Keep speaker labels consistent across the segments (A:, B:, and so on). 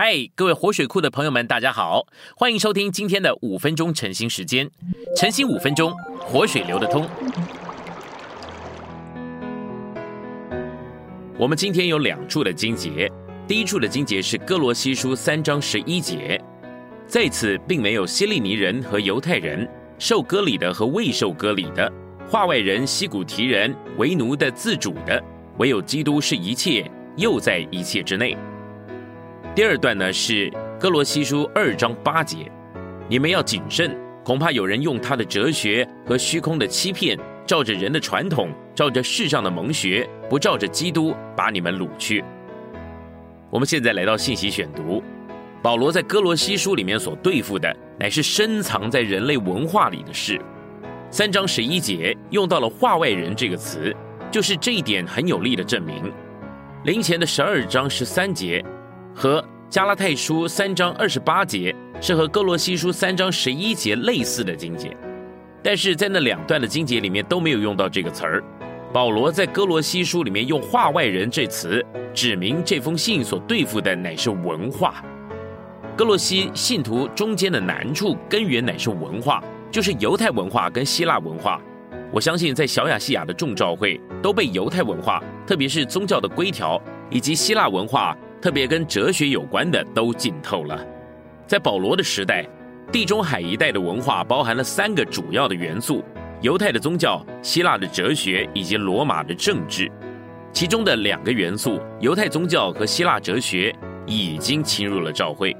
A: 嗨，各位活水库的朋友们，大家好，欢迎收听今天的五分钟晨兴时间。晨兴五分钟，活水流得通。我们今天有两处的经节，第一处的经节是哥罗西书三章十一节，在此并没有希利尼人和犹太人，受割礼的和未受割礼的，化外人、西古提人、为奴的、自主的，唯有基督是一切，又在一切之内。第二段呢是哥罗西书二章八节，你们要谨慎，恐怕有人用他的哲学和虚空的欺骗，照着人的传统，照着世上的蒙学，不照着基督，把你们掳去。我们现在来到信息选读，保罗在哥罗西书里面所对付的，乃是深藏在人类文化里的事。三章十一节用到了“话外人”这个词，就是这一点很有力的证明。临前的十二章十三节。和加拉太书三章二十八节是和哥罗西书三章十一节类似的经节，但是在那两段的经节里面都没有用到这个词儿。保罗在哥罗西书里面用“话外人”这词，指明这封信所对付的乃是文化。哥罗西信徒中间的难处根源乃是文化，就是犹太文化跟希腊文化。我相信在小亚细亚的众召会都被犹太文化，特别是宗教的规条以及希腊文化。特别跟哲学有关的都浸透了。在保罗的时代，地中海一带的文化包含了三个主要的元素：犹太的宗教、希腊的哲学以及罗马的政治。其中的两个元素，犹太宗教和希腊哲学，已经侵入了教会。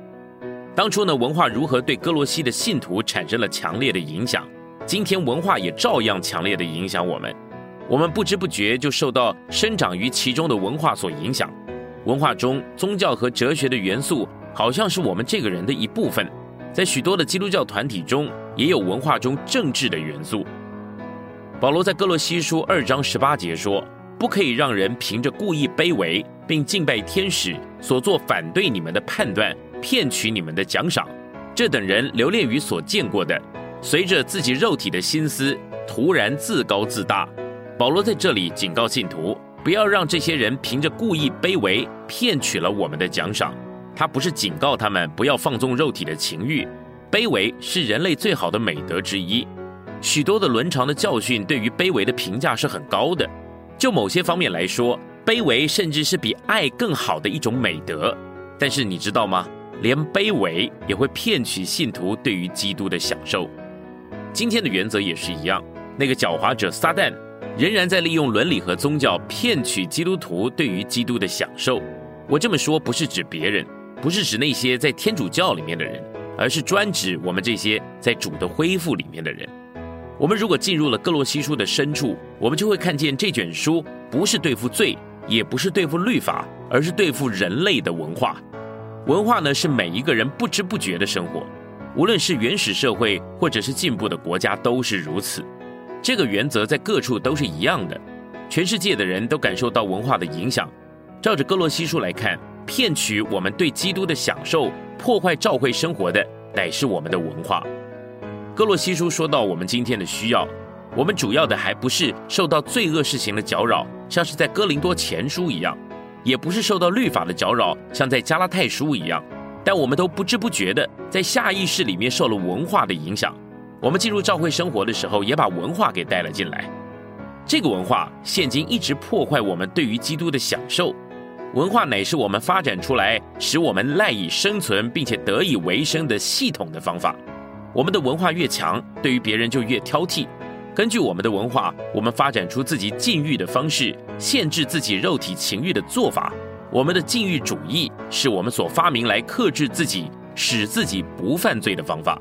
A: 当初呢，文化如何对哥罗西的信徒产生了强烈的影响？今天文化也照样强烈的影响我们。我们不知不觉就受到生长于其中的文化所影响。文化中，宗教和哲学的元素好像是我们这个人的一部分。在许多的基督教团体中，也有文化中政治的元素。保罗在哥罗西书二章十八节说：“不可以让人凭着故意卑微并敬拜天使所做反对你们的判断，骗取你们的奖赏。这等人留恋于所见过的，随着自己肉体的心思，突然自高自大。”保罗在这里警告信徒。不要让这些人凭着故意卑微骗取了我们的奖赏。他不是警告他们不要放纵肉体的情欲，卑微是人类最好的美德之一。许多的伦常的教训对于卑微的评价是很高的。就某些方面来说，卑微甚至是比爱更好的一种美德。但是你知道吗？连卑微也会骗取信徒对于基督的享受。今天的原则也是一样，那个狡猾者撒旦。仍然在利用伦理和宗教骗取基督徒对于基督的享受。我这么说不是指别人，不是指那些在天主教里面的人，而是专指我们这些在主的恢复里面的人。我们如果进入了各洛西书的深处，我们就会看见这卷书不是对付罪，也不是对付律法，而是对付人类的文化。文化呢，是每一个人不知不觉的生活，无论是原始社会或者是进步的国家，都是如此。这个原则在各处都是一样的，全世界的人都感受到文化的影响。照着哥罗西书来看，骗取我们对基督的享受、破坏教会生活的，乃是我们的文化。哥罗西书说到我们今天的需要，我们主要的还不是受到罪恶事情的搅扰，像是在哥林多前书一样，也不是受到律法的搅扰，像在加拉太书一样，但我们都不知不觉的在下意识里面受了文化的影响。我们进入教会生活的时候，也把文化给带了进来。这个文化现今一直破坏我们对于基督的享受。文化乃是我们发展出来，使我们赖以生存并且得以为生的系统的方法。我们的文化越强，对于别人就越挑剔。根据我们的文化，我们发展出自己禁欲的方式，限制自己肉体情欲的做法。我们的禁欲主义是我们所发明来克制自己，使自己不犯罪的方法。